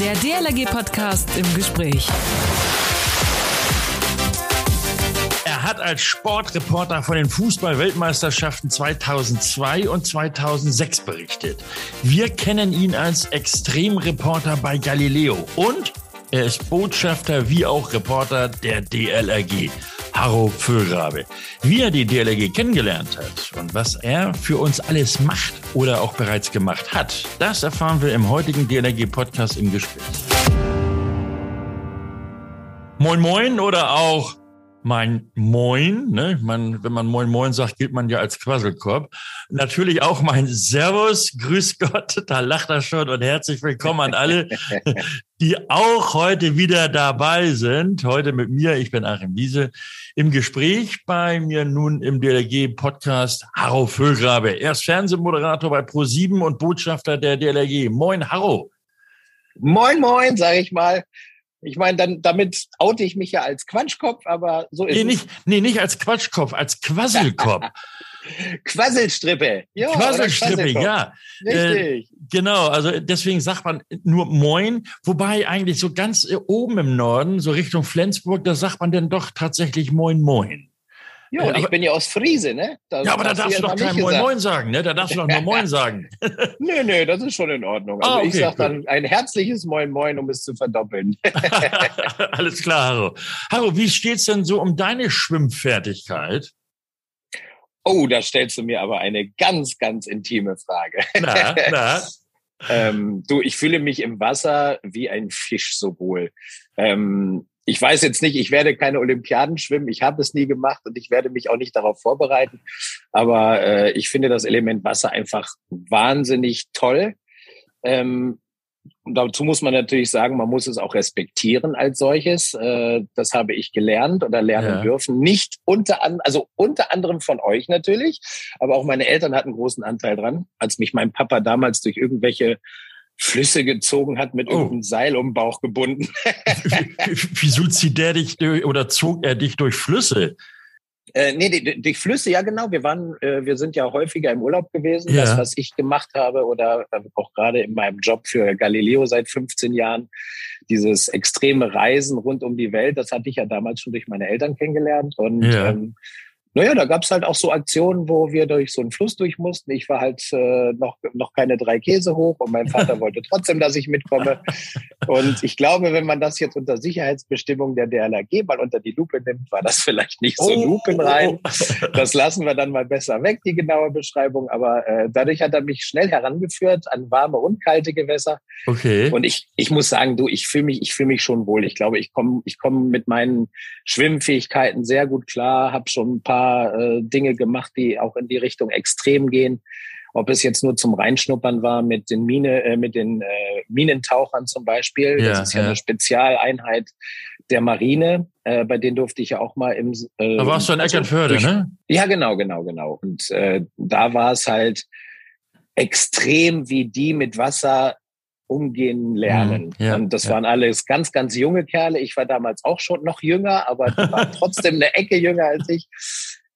Der DLRG-Podcast im Gespräch. Er hat als Sportreporter von den Fußball-Weltmeisterschaften 2002 und 2006 berichtet. Wir kennen ihn als Extremreporter bei Galileo und er ist Botschafter wie auch Reporter der DLRG. Harro Füllgrabe. Wie er die DLRG kennengelernt hat und was er für uns alles macht oder auch bereits gemacht hat, das erfahren wir im heutigen DLRG-Podcast im Gespräch. Moin Moin oder auch mein Moin, ne? Man, wenn man Moin Moin sagt, gilt man ja als Quasselkorb. Natürlich auch mein Servus, Grüß Gott, da lacht er schon und herzlich willkommen an alle, die auch heute wieder dabei sind. Heute mit mir, ich bin Achim Wiese, im Gespräch bei mir nun im DLRG-Podcast Harro Füllgrabe. Er ist Fernsehmoderator bei Pro7 und Botschafter der DLRG. Moin, Harro. Moin, moin, sage ich mal. Ich meine, dann damit oute ich mich ja als Quatschkopf, aber so ist nee, es. Nicht, nee, nicht als Quatschkopf, als Quasselkopf. Quasselstrippe. Ja, Quasselstrippe, ja. Richtig. Äh, genau, also deswegen sagt man nur Moin, wobei eigentlich so ganz oben im Norden, so Richtung Flensburg, da sagt man dann doch tatsächlich Moin Moin. Ja, und ich bin ja aus Friese, ne? Das ja, aber da darfst du doch kein Moin Moin sagen, ne? Da darfst du doch nur Moin sagen. nö, nö, das ist schon in Ordnung. Also ah, okay, ich sag dann ein herzliches Moin Moin, um es zu verdoppeln. Alles klar, Harro. Harro, wie steht's denn so um deine Schwimmfertigkeit? Oh, da stellst du mir aber eine ganz, ganz intime Frage. Na, na. ähm, du, ich fühle mich im Wasser wie ein Fisch so wohl. Ähm, ich weiß jetzt nicht, ich werde keine Olympiaden schwimmen, ich habe es nie gemacht und ich werde mich auch nicht darauf vorbereiten. Aber äh, ich finde das Element Wasser einfach wahnsinnig toll. Ähm, und dazu muss man natürlich sagen, man muss es auch respektieren als solches. Äh, das habe ich gelernt oder lernen ja. dürfen. Nicht unter anderem, also unter anderem von euch natürlich, aber auch meine Eltern hatten großen Anteil dran, als mich mein Papa damals durch irgendwelche Flüsse gezogen hat, mit oh. irgendeinem Seil um den Bauch gebunden. Wieso zieht der dich durch, oder zog er dich durch Flüsse? Äh, nee, die, die, Flüsse, ja genau. Wir waren, äh, wir sind ja häufiger im Urlaub gewesen. Ja. Das, was ich gemacht habe oder äh, auch gerade in meinem Job für Galileo seit 15 Jahren, dieses extreme Reisen rund um die Welt, das hatte ich ja damals schon durch meine Eltern kennengelernt. Und ja. ähm, naja, da gab's halt auch so Aktionen, wo wir durch so einen Fluss durch mussten. Ich war halt äh, noch, noch keine drei Käse hoch und mein Vater wollte trotzdem, dass ich mitkomme. Und ich glaube, wenn man das jetzt unter Sicherheitsbestimmung der DLRG mal unter die Lupe nimmt, war das vielleicht nicht so oh, lupenrein. Das lassen wir dann mal besser weg, die genaue Beschreibung. Aber äh, dadurch hat er mich schnell herangeführt an warme und kalte Gewässer. Okay. Und ich, ich muss sagen, du, ich fühle mich, ich fühle mich schon wohl. Ich glaube, ich komme ich komme mit meinen Schwimmfähigkeiten sehr gut klar, habe schon ein paar paar äh, Dinge gemacht, die auch in die Richtung extrem gehen. Ob es jetzt nur zum Reinschnuppern war mit den Mine, äh, mit den äh, Minentauchern zum Beispiel. Ja, das ist ja, ja, eine Spezialeinheit der Marine. Äh, bei denen durfte ich ja auch mal im. Äh, da warst du in also Eckernförde, durch, ne? Ja, genau, genau, genau. Und äh, da war es halt extrem, wie die mit Wasser umgehen lernen. Mhm, ja, und das ja. waren alles ganz, ganz junge Kerle. Ich war damals auch schon noch jünger, aber waren trotzdem eine Ecke jünger als ich.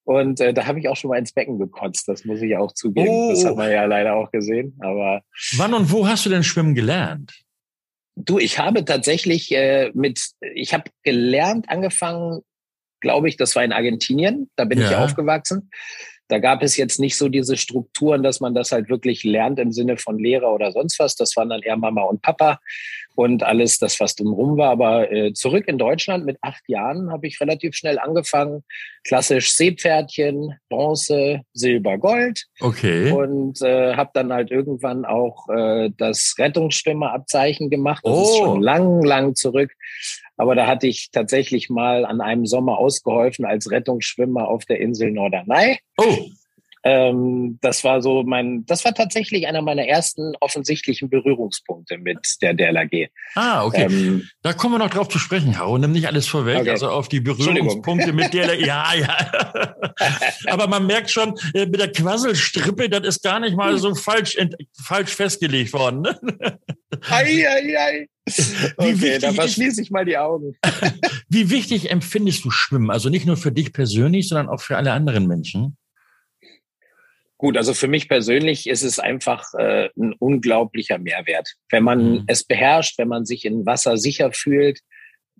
Und äh, da habe ich auch schon mal ins Becken gekotzt, das muss ich auch zugeben. Oh. Das hat man ja leider auch gesehen. Aber wann und wo hast du denn schwimmen gelernt? Du, ich habe tatsächlich äh, mit, ich habe gelernt, angefangen, glaube ich, das war in Argentinien, da bin ja. ich aufgewachsen. Da gab es jetzt nicht so diese Strukturen, dass man das halt wirklich lernt im Sinne von Lehrer oder sonst was. Das waren dann eher Mama und Papa und alles das, was drumherum war. Aber äh, zurück in Deutschland mit acht Jahren habe ich relativ schnell angefangen. Klassisch Seepferdchen, Bronze, Silber, Gold. Okay. Und äh, habe dann halt irgendwann auch äh, das Rettungsschwimmerabzeichen gemacht. Das oh. ist schon lang, lang zurück. Aber da hatte ich tatsächlich mal an einem Sommer ausgeholfen als Rettungsschwimmer auf der Insel Norderney. Oh. Ähm, das war so mein, das war tatsächlich einer meiner ersten offensichtlichen Berührungspunkte mit der DLRG. Ah, okay. Ähm, da kommen wir noch drauf zu sprechen, Hau. Nimm nicht alles vorweg, okay. also auf die Berührungspunkte mit der, ja, ja. Aber man merkt schon, äh, mit der Quasselstrippe, das ist gar nicht mal so falsch, falsch festgelegt worden. Ne? Ei, ei, ei. Okay, dann verschließe ich mal die Augen. Wie wichtig empfindest du Schwimmen? Also nicht nur für dich persönlich, sondern auch für alle anderen Menschen? Gut, also für mich persönlich ist es einfach äh, ein unglaublicher Mehrwert. Wenn man mhm. es beherrscht, wenn man sich in Wasser sicher fühlt,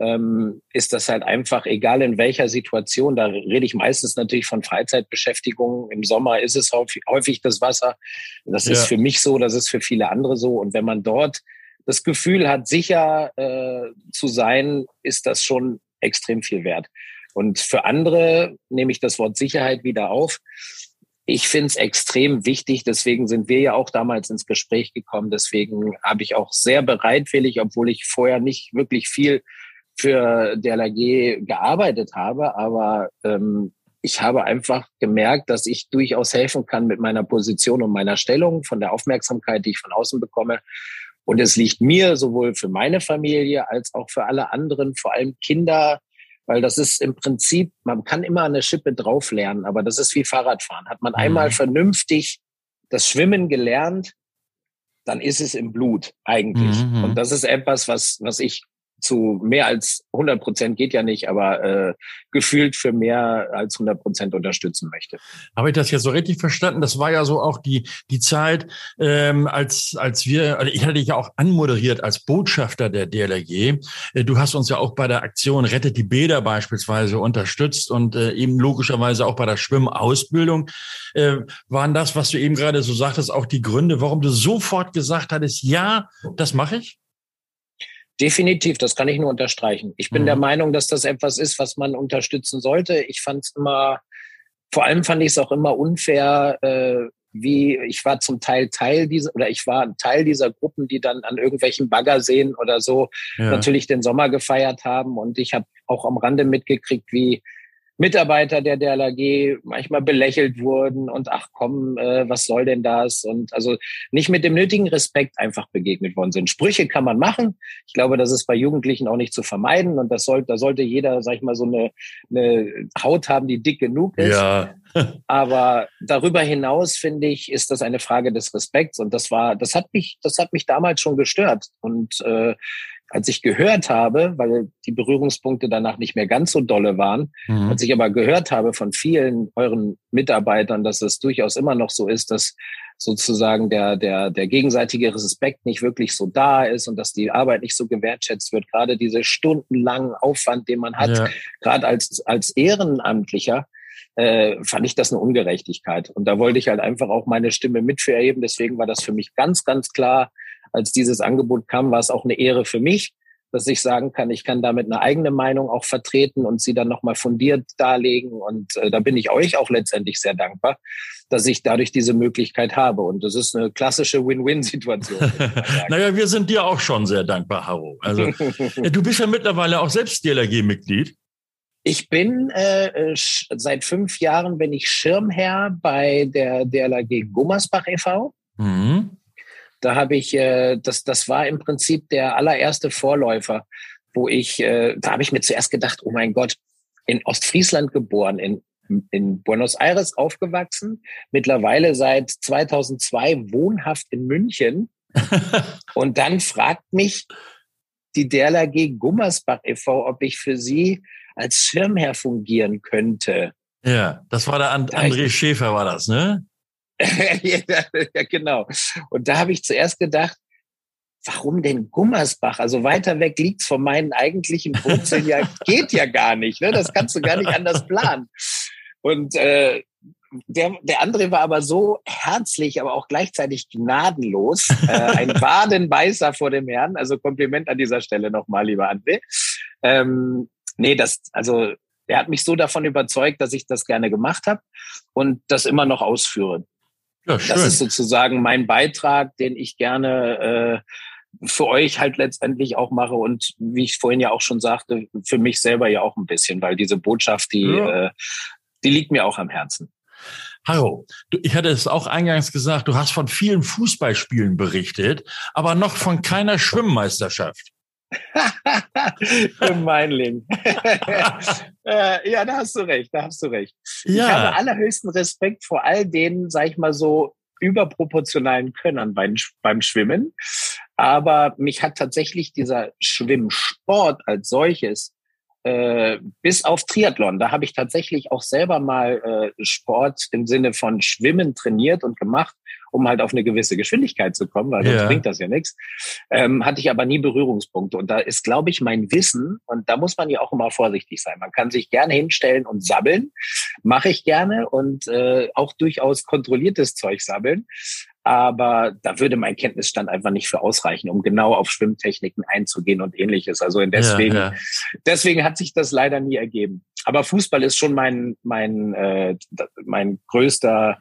ähm, ist das halt einfach, egal in welcher Situation, da rede ich meistens natürlich von Freizeitbeschäftigung. Im Sommer ist es häufig, häufig das Wasser. Das ja. ist für mich so, das ist für viele andere so. Und wenn man dort das Gefühl hat, sicher äh, zu sein, ist das schon extrem viel wert. Und für andere nehme ich das Wort Sicherheit wieder auf ich finde es extrem wichtig. Deswegen sind wir ja auch damals ins Gespräch gekommen. Deswegen habe ich auch sehr bereitwillig, obwohl ich vorher nicht wirklich viel für DLRG gearbeitet habe, aber ähm, ich habe einfach gemerkt, dass ich durchaus helfen kann mit meiner Position und meiner Stellung, von der Aufmerksamkeit, die ich von außen bekomme. Und es liegt mir sowohl für meine Familie als auch für alle anderen, vor allem Kinder, weil das ist im Prinzip, man kann immer eine Schippe drauf lernen, aber das ist wie Fahrradfahren. Hat man mhm. einmal vernünftig das Schwimmen gelernt, dann ist es im Blut eigentlich. Mhm. Und das ist etwas, was, was ich zu mehr als 100 Prozent geht ja nicht, aber äh, gefühlt für mehr als 100 Prozent unterstützen möchte. Habe ich das ja so richtig verstanden? Das war ja so auch die die Zeit, ähm, als als wir, also ich hatte dich ja auch anmoderiert als Botschafter der DLRG. Äh, du hast uns ja auch bei der Aktion Rettet die Bäder beispielsweise unterstützt und äh, eben logischerweise auch bei der Schwimmausbildung. Äh, waren das, was du eben gerade so sagtest, auch die Gründe, warum du sofort gesagt hattest, ja, das mache ich? Definitiv, das kann ich nur unterstreichen. Ich bin mhm. der Meinung, dass das etwas ist, was man unterstützen sollte. Ich fand es immer, vor allem fand ich es auch immer unfair, äh, wie ich war zum Teil Teil dieser oder ich war Teil dieser Gruppen, die dann an irgendwelchen Baggerseen oder so ja. natürlich den Sommer gefeiert haben und ich habe auch am Rande mitgekriegt, wie Mitarbeiter der DLRG manchmal belächelt wurden und ach komm, äh, was soll denn das? Und also nicht mit dem nötigen Respekt einfach begegnet worden sind. Sprüche kann man machen. Ich glaube, das ist bei Jugendlichen auch nicht zu vermeiden und das sollte, da sollte jeder, sag ich mal, so eine, eine Haut haben, die dick genug ist. Ja. Aber darüber hinaus finde ich, ist das eine Frage des Respekts und das war, das hat mich, das hat mich damals schon gestört und äh, als ich gehört habe, weil die Berührungspunkte danach nicht mehr ganz so dolle waren, mhm. als ich aber gehört habe von vielen euren Mitarbeitern, dass es durchaus immer noch so ist, dass sozusagen der, der, der gegenseitige Respekt nicht wirklich so da ist und dass die Arbeit nicht so gewertschätzt wird. Gerade diese stundenlangen Aufwand, den man hat, ja. gerade als, als Ehrenamtlicher, äh, fand ich das eine Ungerechtigkeit. Und da wollte ich halt einfach auch meine Stimme mit für erheben. Deswegen war das für mich ganz, ganz klar als dieses Angebot kam, war es auch eine Ehre für mich, dass ich sagen kann, ich kann damit eine eigene Meinung auch vertreten und sie dann nochmal fundiert darlegen. Und äh, da bin ich euch auch letztendlich sehr dankbar, dass ich dadurch diese Möglichkeit habe. Und das ist eine klassische Win-Win-Situation. naja, wir sind dir auch schon sehr dankbar, Haro. Also du bist ja mittlerweile auch selbst DLRG-Mitglied. Ich bin äh, seit fünf Jahren bin ich Schirmherr bei der DLRG Gummersbach e.V. Mhm. Da habe ich, äh, das, das war im Prinzip der allererste Vorläufer, wo ich, äh, da habe ich mir zuerst gedacht, oh mein Gott, in Ostfriesland geboren, in, in Buenos Aires aufgewachsen, mittlerweile seit 2002 wohnhaft in München. Und dann fragt mich die DLRG Gummersbach e.V., ob ich für sie als Schirmherr fungieren könnte. Ja, das war der And André Schäfer, war das, ne? ja, genau. Und da habe ich zuerst gedacht, warum denn Gummersbach? Also weiter weg liegt's von meinen eigentlichen Wurzeln ja, geht ja gar nicht. Ne? Das kannst du gar nicht anders planen. Und äh, der, der andere war aber so herzlich, aber auch gleichzeitig gnadenlos. Äh, ein Wadenbeißer vor dem Herrn. Also Kompliment an dieser Stelle nochmal, lieber André. Ähm, nee, das, also er hat mich so davon überzeugt, dass ich das gerne gemacht habe und das immer noch ausführe. Ja, schön. Das ist sozusagen mein Beitrag, den ich gerne äh, für euch halt letztendlich auch mache und wie ich vorhin ja auch schon sagte, für mich selber ja auch ein bisschen, weil diese Botschaft, die, ja. äh, die liegt mir auch am Herzen. Hallo, ich hatte es auch eingangs gesagt, du hast von vielen Fußballspielen berichtet, aber noch von keiner Schwimmmeisterschaft. Gemeinling. äh, ja, da hast du recht, da hast du recht. Ja. Ich habe allerhöchsten Respekt vor all den, sag ich mal so, überproportionalen Könnern beim, beim Schwimmen. Aber mich hat tatsächlich dieser Schwimmsport als solches äh, bis auf Triathlon. Da habe ich tatsächlich auch selber mal äh, Sport im Sinne von Schwimmen trainiert und gemacht, um halt auf eine gewisse Geschwindigkeit zu kommen, weil sonst ja. bringt das ja nichts. Ähm, hatte ich aber nie Berührungspunkte. Und da ist, glaube ich, mein Wissen, und da muss man ja auch immer vorsichtig sein. Man kann sich gerne hinstellen und sabbeln. Mache ich gerne und äh, auch durchaus kontrolliertes Zeug sabbeln. Aber da würde mein Kenntnisstand einfach nicht für ausreichen, um genau auf Schwimmtechniken einzugehen und ähnliches. Also deswegen, ja, ja. deswegen hat sich das leider nie ergeben. Aber Fußball ist schon mein, mein, äh, mein größter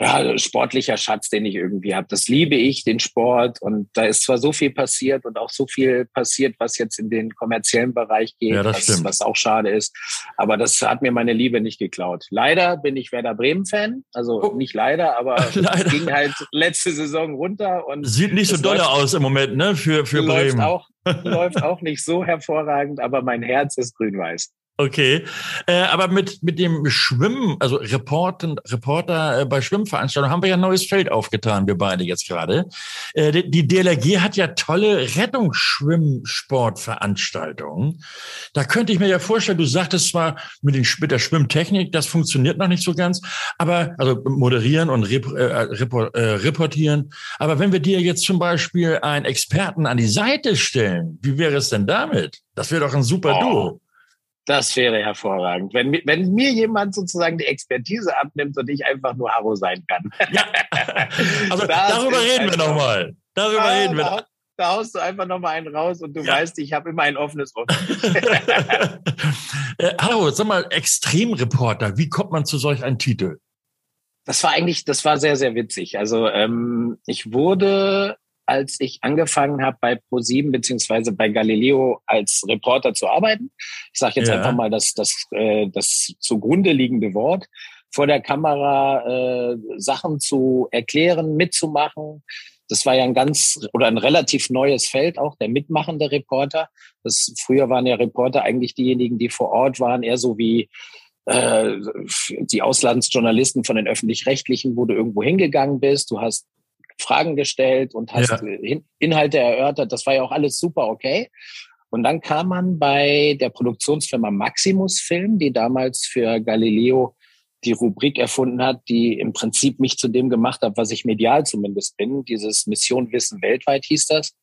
ja, sportlicher Schatz, den ich irgendwie habe. Das liebe ich, den Sport. Und da ist zwar so viel passiert und auch so viel passiert, was jetzt in den kommerziellen Bereich geht, ja, was, was, auch schade ist. Aber das hat mir meine Liebe nicht geklaut. Leider bin ich Werder Bremen-Fan. Also oh. nicht leider, aber leider. ging halt letzte Saison runter. und Sieht nicht so doll aus im Moment, ne? Für, für läuft Bremen. Auch, läuft auch nicht so hervorragend, aber mein Herz ist grün-weiß. Okay, äh, aber mit mit dem Schwimmen, also Reporten, Reporter äh, bei Schwimmveranstaltungen haben wir ja ein neues Feld aufgetan, wir beide jetzt gerade. Äh, die, die DLRG hat ja tolle Rettungsschwimmsportveranstaltungen. Da könnte ich mir ja vorstellen, du sagtest zwar mit, den, mit der Schwimmtechnik, das funktioniert noch nicht so ganz, aber also moderieren und rep, äh, report, äh, reportieren. Aber wenn wir dir jetzt zum Beispiel einen Experten an die Seite stellen, wie wäre es denn damit? Das wäre doch ein super oh. Duo. Das wäre hervorragend. Wenn, wenn mir jemand sozusagen die Expertise abnimmt und ich einfach nur Haro sein kann. Ja. Also darüber reden wir nochmal. Darüber ah, reden wir. Da, da haust du einfach nochmal einen raus und du ja. weißt, ich habe immer ein offenes Ohr. äh, Haro, sag mal, Extremreporter, wie kommt man zu solch einem Titel? Das war eigentlich, das war sehr, sehr witzig. Also ähm, ich wurde als ich angefangen habe bei ProSieben beziehungsweise bei Galileo als Reporter zu arbeiten. Ich sage jetzt ja. einfach mal das, das, äh, das zugrunde liegende Wort vor der Kamera äh, Sachen zu erklären, mitzumachen. Das war ja ein ganz oder ein relativ neues Feld auch, der mitmachende Reporter. Das, früher waren ja Reporter eigentlich diejenigen, die vor Ort waren, eher so wie äh, die Auslandsjournalisten von den öffentlich-rechtlichen, wo du irgendwo hingegangen bist. Du hast Fragen gestellt und hast ja. Inhalte erörtert. Das war ja auch alles super okay. Und dann kam man bei der Produktionsfirma Maximus Film, die damals für Galileo die Rubrik erfunden hat, die im Prinzip mich zu dem gemacht hat, was ich medial zumindest bin. Dieses Mission Wissen weltweit hieß das.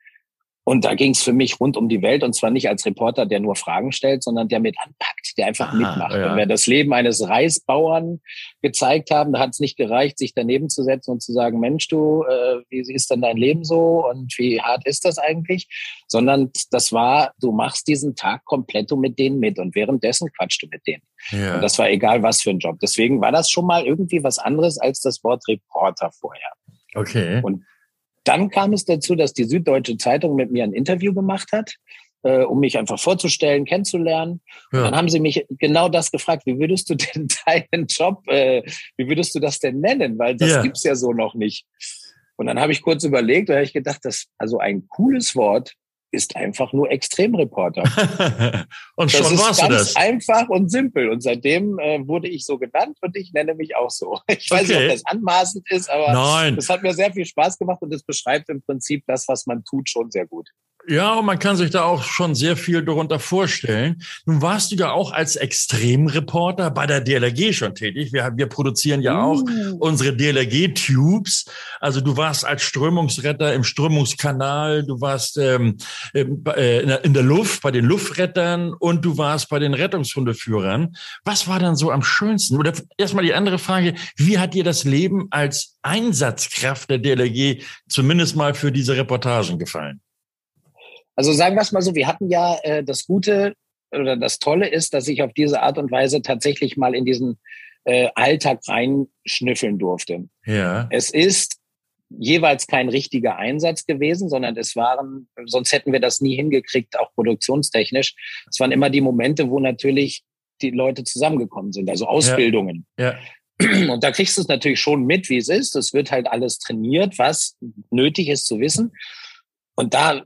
Und da ging es für mich rund um die Welt und zwar nicht als Reporter, der nur Fragen stellt, sondern der mit anpackt, der einfach Aha, mitmacht. Ja. Wenn wir das Leben eines Reisbauern gezeigt haben, da hat es nicht gereicht, sich daneben zu setzen und zu sagen, Mensch, du, äh, wie ist denn dein Leben so und wie hart ist das eigentlich? Sondern das war, du machst diesen Tag komplett mit denen mit und währenddessen quatschst du mit denen. Ja. Und das war egal, was für ein Job. Deswegen war das schon mal irgendwie was anderes als das Wort Reporter vorher. Okay. Und dann kam es dazu, dass die Süddeutsche Zeitung mit mir ein Interview gemacht hat, äh, um mich einfach vorzustellen, kennenzulernen. Ja. dann haben sie mich genau das gefragt, wie würdest du denn deinen Job, äh, wie würdest du das denn nennen? Weil das ja. gibt's ja so noch nicht. Und dann habe ich kurz überlegt, da habe ich gedacht, das also ein cooles Wort ist einfach nur Extremreporter. und schon das warst du das. Einfach und simpel. Und seitdem äh, wurde ich so genannt und ich nenne mich auch so. Ich weiß okay. nicht, ob das anmaßend ist, aber Nein. das hat mir sehr viel Spaß gemacht und es beschreibt im Prinzip das, was man tut, schon sehr gut. Ja, und man kann sich da auch schon sehr viel darunter vorstellen. Nun warst du ja auch als Extremreporter bei der DLRG schon tätig. Wir, wir produzieren ja auch uh. unsere DLRG-Tubes. Also du warst als Strömungsretter im Strömungskanal, du warst ähm, äh, in der Luft bei den Luftrettern und du warst bei den Rettungshundeführern. Was war dann so am schönsten? Oder erstmal die andere Frage, wie hat dir das Leben als Einsatzkraft der DLRG zumindest mal für diese Reportagen gefallen? Also sagen wir es mal so, wir hatten ja äh, das Gute oder das Tolle ist, dass ich auf diese Art und Weise tatsächlich mal in diesen äh, Alltag reinschnüffeln durfte. Ja. Es ist jeweils kein richtiger Einsatz gewesen, sondern es waren, sonst hätten wir das nie hingekriegt, auch produktionstechnisch. Es waren immer die Momente, wo natürlich die Leute zusammengekommen sind, also Ausbildungen. Ja. ja. Und da kriegst du es natürlich schon mit, wie es ist. Es wird halt alles trainiert, was nötig ist zu wissen. Und da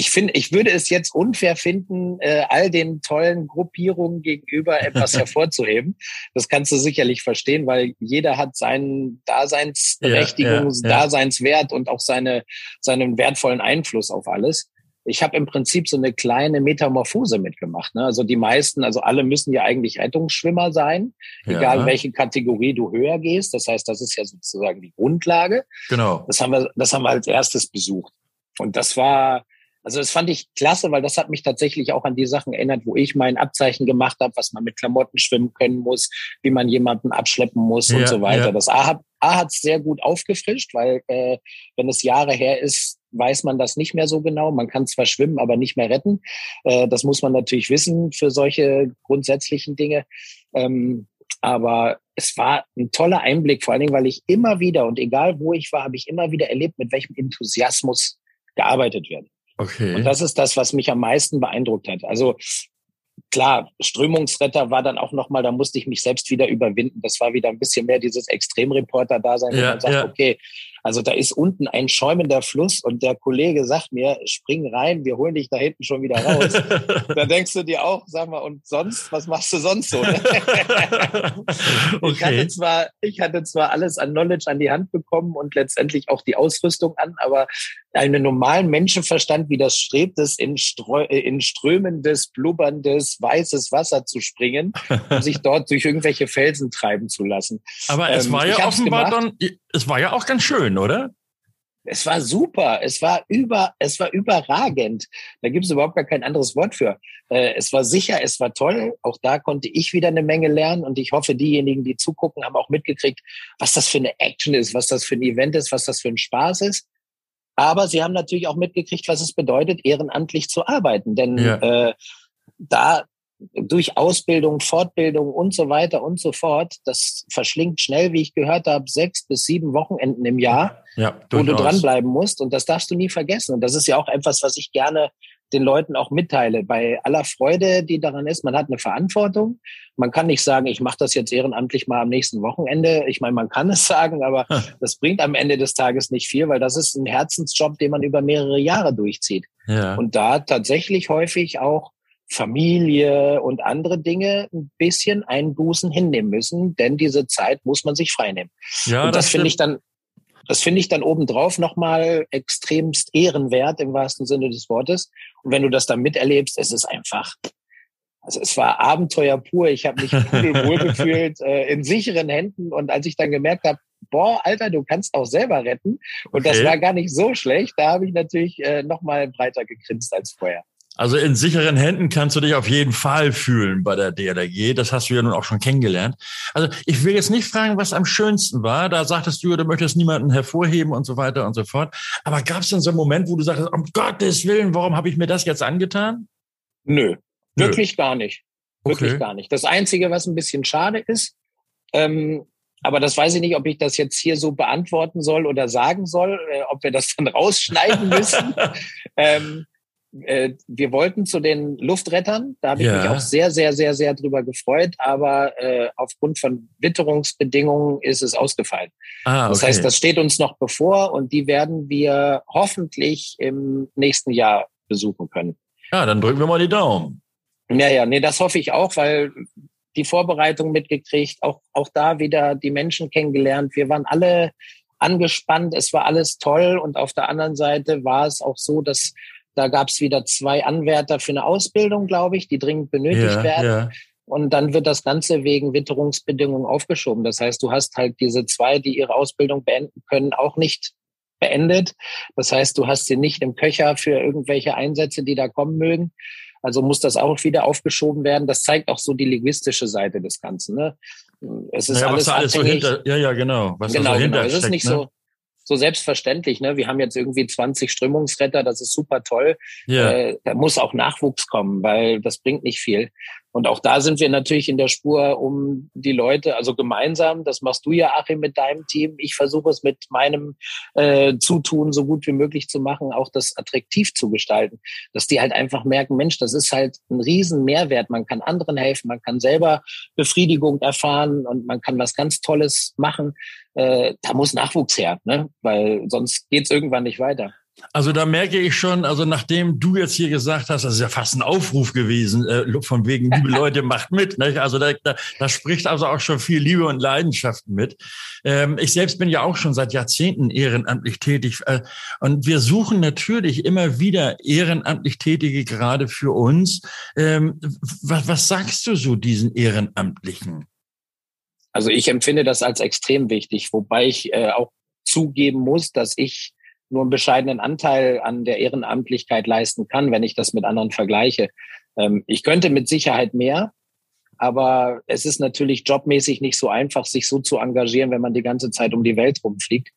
ich finde, ich würde es jetzt unfair finden, äh, all den tollen Gruppierungen gegenüber etwas hervorzuheben. Das kannst du sicherlich verstehen, weil jeder hat seinen Daseinsberechtigung, ja, ja, ja. Daseinswert und auch seine, seinen wertvollen Einfluss auf alles. ich habe im Prinzip so eine kleine Metamorphose mitgemacht. Ne? Also die meisten, also alle müssen ja eigentlich Rettungsschwimmer sein, egal welche Kategorie du höher gehst. Das heißt, das ist ja sozusagen die Grundlage. Genau. Das haben wir, das haben wir als erstes besucht. Und das war, also das fand ich klasse, weil das hat mich tatsächlich auch an die Sachen erinnert, wo ich mein Abzeichen gemacht habe, was man mit Klamotten schwimmen können muss, wie man jemanden abschleppen muss ja, und so weiter. Ja. Das A hat A hat's sehr gut aufgefrischt, weil äh, wenn es Jahre her ist, weiß man das nicht mehr so genau. Man kann zwar schwimmen, aber nicht mehr retten. Äh, das muss man natürlich wissen für solche grundsätzlichen Dinge. Ähm, aber es war ein toller Einblick, vor allen Dingen, weil ich immer wieder und egal wo ich war, habe ich immer wieder erlebt, mit welchem Enthusiasmus gearbeitet wird. Okay. Und das ist das, was mich am meisten beeindruckt hat. Also klar, Strömungsretter war dann auch nochmal, da musste ich mich selbst wieder überwinden. Das war wieder ein bisschen mehr dieses Extremreporter-Dasein, ja, wo man sagt, ja. okay, also da ist unten ein schäumender Fluss und der Kollege sagt mir, spring rein, wir holen dich da hinten schon wieder raus. da denkst du dir auch, sag mal, und sonst, was machst du sonst so? Okay. Ich hatte zwar, ich hatte zwar alles an Knowledge an die Hand bekommen und letztendlich auch die Ausrüstung an, aber einen normalen Menschenverstand widerstrebt es, in, Strö äh, in strömendes, blubberndes, weißes Wasser zu springen und sich dort durch irgendwelche Felsen treiben zu lassen. Aber es ähm, war ja offenbar dann, es war ja auch ganz schön, oder? Es war super, es war über, es war überragend. Da gibt es überhaupt gar kein anderes Wort für. Äh, es war sicher, es war toll. Auch da konnte ich wieder eine Menge lernen und ich hoffe, diejenigen, die zugucken, haben auch mitgekriegt, was das für eine Action ist, was das für ein Event ist, was das für ein Spaß ist. Aber sie haben natürlich auch mitgekriegt, was es bedeutet, ehrenamtlich zu arbeiten. Denn ja. äh, da durch Ausbildung, Fortbildung und so weiter und so fort, das verschlingt schnell, wie ich gehört habe, sechs bis sieben Wochenenden im Jahr, ja, wo du dranbleiben musst. Und das darfst du nie vergessen. Und das ist ja auch etwas, was ich gerne den Leuten auch mitteile. Bei aller Freude, die daran ist, man hat eine Verantwortung. Man kann nicht sagen, ich mache das jetzt ehrenamtlich mal am nächsten Wochenende. Ich meine, man kann es sagen, aber das bringt am Ende des Tages nicht viel, weil das ist ein Herzensjob, den man über mehrere Jahre durchzieht. Ja. Und da tatsächlich häufig auch Familie und andere Dinge ein bisschen Einbußen hinnehmen müssen, denn diese Zeit muss man sich freinehmen. Ja, und das, das finde ich dann, das finde ich dann obendrauf nochmal extremst ehrenwert im wahrsten Sinne des Wortes. Und wenn du das dann miterlebst, es ist einfach, also es war Abenteuer pur. Ich habe mich wohl gefühlt äh, in sicheren Händen. Und als ich dann gemerkt habe, boah, Alter, du kannst auch selber retten. Und okay. das war gar nicht so schlecht. Da habe ich natürlich äh, nochmal breiter gegrinst als vorher. Also in sicheren Händen kannst du dich auf jeden Fall fühlen bei der DLRG. Das hast du ja nun auch schon kennengelernt. Also ich will jetzt nicht fragen, was am schönsten war. Da sagtest du, du möchtest niemanden hervorheben und so weiter und so fort. Aber gab es denn so einen Moment, wo du sagst, um Gottes Willen, warum habe ich mir das jetzt angetan? Nö, Nö. wirklich gar nicht. Wirklich okay. gar nicht. Das Einzige, was ein bisschen schade ist, ähm, aber das weiß ich nicht, ob ich das jetzt hier so beantworten soll oder sagen soll, äh, ob wir das dann rausschneiden müssen. ähm, äh, wir wollten zu den Luftrettern, da habe ich ja. mich auch sehr, sehr, sehr, sehr drüber gefreut, aber äh, aufgrund von Witterungsbedingungen ist es ausgefallen. Ah, okay. Das heißt, das steht uns noch bevor und die werden wir hoffentlich im nächsten Jahr besuchen können. Ja, dann drücken wir mal die Daumen. Ja, ja, nee, das hoffe ich auch, weil die Vorbereitung mitgekriegt, auch, auch da wieder die Menschen kennengelernt. Wir waren alle angespannt, es war alles toll und auf der anderen Seite war es auch so, dass da gab es wieder zwei Anwärter für eine Ausbildung, glaube ich, die dringend benötigt ja, werden. Ja. Und dann wird das Ganze wegen Witterungsbedingungen aufgeschoben. Das heißt, du hast halt diese zwei, die ihre Ausbildung beenden können, auch nicht beendet. Das heißt, du hast sie nicht im Köcher für irgendwelche Einsätze, die da kommen mögen. Also muss das auch wieder aufgeschoben werden. Das zeigt auch so die linguistische Seite des Ganzen. Ne? Es ist naja, alles, alles so hinter, ja, ja, genau. Was genau, so genau. Es ist nicht ne? so, so selbstverständlich. Ne? Wir haben jetzt irgendwie 20 Strömungsretter, das ist super toll. Ja. Äh, da muss auch Nachwuchs kommen, weil das bringt nicht viel. Und auch da sind wir natürlich in der Spur, um die Leute, also gemeinsam, das machst du ja, Achim, mit deinem Team. Ich versuche es mit meinem äh, Zutun so gut wie möglich zu machen, auch das attraktiv zu gestalten. Dass die halt einfach merken, Mensch, das ist halt ein riesen Mehrwert. Man kann anderen helfen, man kann selber Befriedigung erfahren und man kann was ganz Tolles machen. Äh, da muss Nachwuchs her, ne? weil sonst geht's irgendwann nicht weiter. Also da merke ich schon, also nachdem du jetzt hier gesagt hast, das ist ja fast ein Aufruf gewesen, äh, von wegen, liebe Leute, macht mit. Nicht? Also da, da, da spricht also auch schon viel Liebe und Leidenschaft mit. Ähm, ich selbst bin ja auch schon seit Jahrzehnten ehrenamtlich tätig. Äh, und wir suchen natürlich immer wieder ehrenamtlich Tätige gerade für uns. Ähm, was, was sagst du so diesen Ehrenamtlichen? Also ich empfinde das als extrem wichtig, wobei ich äh, auch zugeben muss, dass ich nur einen bescheidenen Anteil an der Ehrenamtlichkeit leisten kann, wenn ich das mit anderen vergleiche. Ähm, ich könnte mit Sicherheit mehr, aber es ist natürlich jobmäßig nicht so einfach, sich so zu engagieren, wenn man die ganze Zeit um die Welt rumfliegt.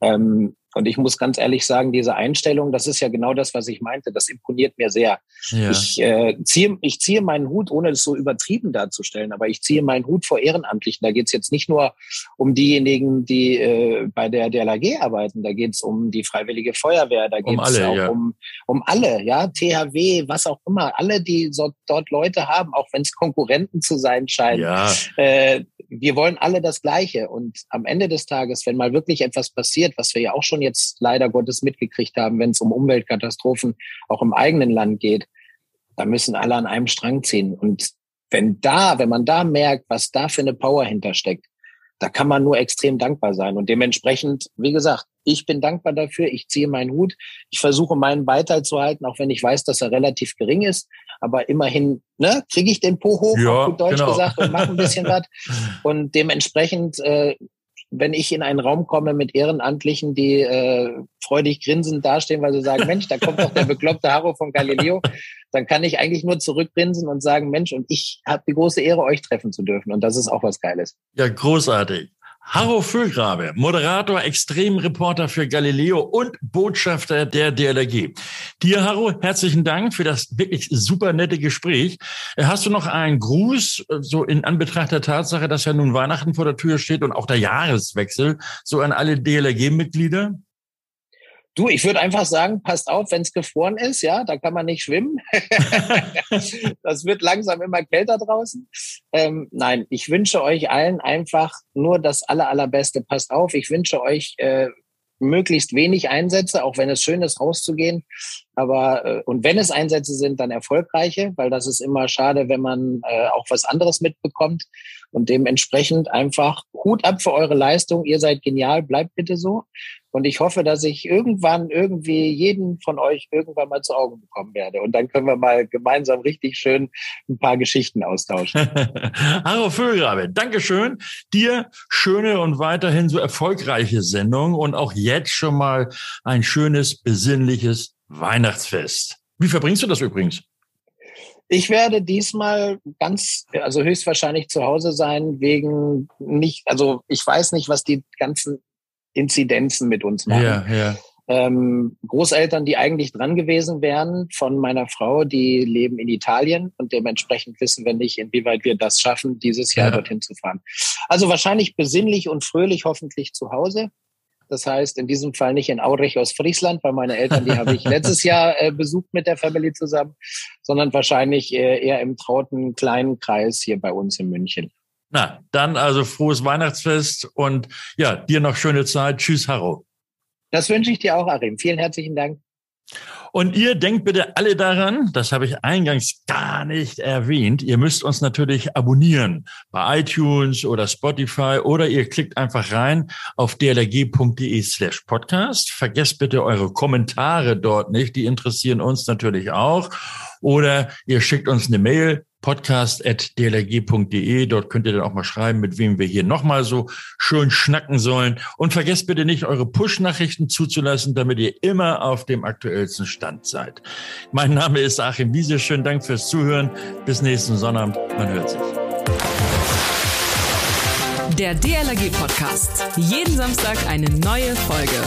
Ähm, und ich muss ganz ehrlich sagen, diese Einstellung, das ist ja genau das, was ich meinte. Das imponiert mir sehr. Ja. Ich, äh, ziehe, ich ziehe meinen Hut, ohne es so übertrieben darzustellen, aber ich ziehe meinen Hut vor Ehrenamtlichen. Da geht es jetzt nicht nur um diejenigen, die äh, bei der DLAG arbeiten, da geht es um die Freiwillige Feuerwehr, da geht es um auch ja. um, um alle, ja, THW, was auch immer, alle, die so, dort Leute haben, auch wenn es Konkurrenten zu sein scheinen. Ja. Äh, wir wollen alle das Gleiche. Und am Ende des Tages, wenn mal wirklich etwas passiert, was wir ja auch schon jetzt leider Gottes mitgekriegt haben, wenn es um Umweltkatastrophen auch im eigenen Land geht, da müssen alle an einem Strang ziehen. Und wenn da, wenn man da merkt, was da für eine Power hintersteckt, da kann man nur extrem dankbar sein. Und dementsprechend, wie gesagt, ich bin dankbar dafür. Ich ziehe meinen Hut. Ich versuche meinen Beiteil zu halten, auch wenn ich weiß, dass er relativ gering ist. Aber immerhin ne, kriege ich den Po hoch, ja, auf gut Deutsch genau. gesagt, und mache ein bisschen was. Und dementsprechend äh, wenn ich in einen Raum komme mit Ehrenamtlichen, die äh, freudig grinsend dastehen, weil sie sagen, Mensch, da kommt doch der bekloppte Harro von Galileo, dann kann ich eigentlich nur zurückgrinsen und sagen, Mensch, und ich habe die große Ehre, euch treffen zu dürfen. Und das ist auch was Geiles. Ja, großartig. Harro Füllgrabe, Moderator, Extremreporter für Galileo und Botschafter der DLRG. Dir, Harro, herzlichen Dank für das wirklich super nette Gespräch. Hast du noch einen Gruß, so in Anbetracht der Tatsache, dass ja nun Weihnachten vor der Tür steht und auch der Jahreswechsel, so an alle DLRG-Mitglieder? Du, ich würde einfach sagen, passt auf, wenn es gefroren ist, ja, da kann man nicht schwimmen. das wird langsam immer kälter draußen. Ähm, nein, ich wünsche euch allen einfach nur das aller, allerbeste. Passt auf, ich wünsche euch äh, möglichst wenig Einsätze, auch wenn es schön ist, rauszugehen. Aber äh, und wenn es Einsätze sind, dann erfolgreiche, weil das ist immer schade, wenn man äh, auch was anderes mitbekommt. Und dementsprechend einfach Hut ab für eure Leistung. Ihr seid genial, bleibt bitte so. Und ich hoffe, dass ich irgendwann irgendwie jeden von euch irgendwann mal zu Augen bekommen werde. Und dann können wir mal gemeinsam richtig schön ein paar Geschichten austauschen. Hallo Vögelrabe, Dankeschön. Dir schöne und weiterhin so erfolgreiche Sendung und auch jetzt schon mal ein schönes, besinnliches Weihnachtsfest. Wie verbringst du das übrigens? Ich werde diesmal ganz, also höchstwahrscheinlich zu Hause sein, wegen nicht, also ich weiß nicht, was die ganzen Inzidenzen mit uns machen. Ja, ja. Ähm, Großeltern, die eigentlich dran gewesen wären von meiner Frau, die leben in Italien und dementsprechend wissen wir nicht, inwieweit wir das schaffen, dieses Jahr ja. dorthin zu fahren. Also wahrscheinlich besinnlich und fröhlich hoffentlich zu Hause. Das heißt, in diesem Fall nicht in Aurich aus Friesland, weil meine Eltern, die habe ich letztes Jahr äh, besucht mit der Family zusammen, sondern wahrscheinlich äh, eher im trauten kleinen Kreis hier bei uns in München. Na, dann also frohes Weihnachtsfest und ja, dir noch schöne Zeit. Tschüss, Harro. Das wünsche ich dir auch, Arim. Vielen herzlichen Dank. Und ihr denkt bitte alle daran, das habe ich eingangs gar nicht erwähnt, ihr müsst uns natürlich abonnieren bei iTunes oder Spotify oder ihr klickt einfach rein auf dlg.de slash podcast. Vergesst bitte eure Kommentare dort nicht, die interessieren uns natürlich auch. Oder ihr schickt uns eine Mail podcast.dlrg.de. Dort könnt ihr dann auch mal schreiben, mit wem wir hier nochmal so schön schnacken sollen. Und vergesst bitte nicht, eure Push-Nachrichten zuzulassen, damit ihr immer auf dem aktuellsten Stand seid. Mein Name ist Achim Wiese. Schönen Dank fürs Zuhören. Bis nächsten Sonnabend. Man hört sich. Der DLRG Podcast. Jeden Samstag eine neue Folge.